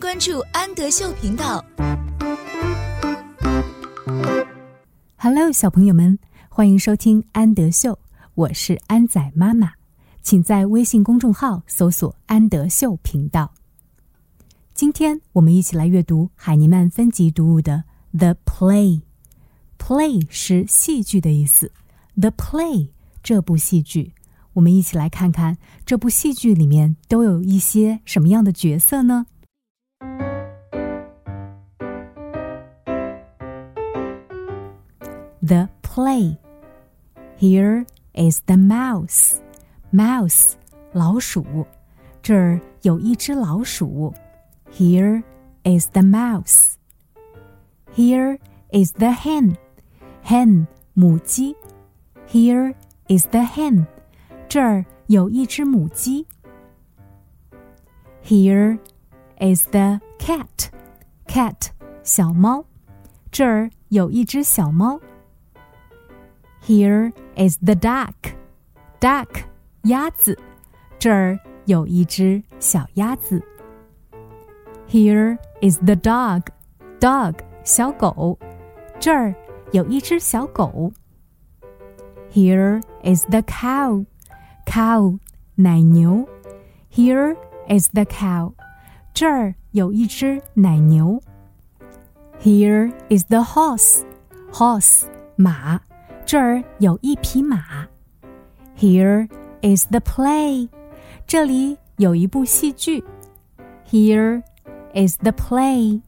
关注安德秀频道。Hello，小朋友们，欢迎收听安德秀，我是安仔妈妈，请在微信公众号搜索“安德秀频道”。今天我们一起来阅读海尼曼分级读物的《The Play》。Play 是戏剧的意思，《The Play》这部戏剧，我们一起来看看这部戏剧里面都有一些什么样的角色呢 ？The Play. Here is the mouse. Mouse，老鼠。这儿有一只老鼠。Here is the mouse. Here is the hen. Hen，母鸡。Here is the hen. 这儿有一只母鸡。Here is the cat. Cat，小猫。这儿有一只小猫。 Here is the duck. Duck，鸭子。这儿有一只小鸭子。Here is the dog. Dog，小狗。这儿有一只小狗。Here is the cow. Cow，奶牛。Here is the cow. 这儿有一只奶牛。Here is the horse. Horse，马。 这儿有一匹马。Here is the play. 这里有一部戏剧。Here is the play.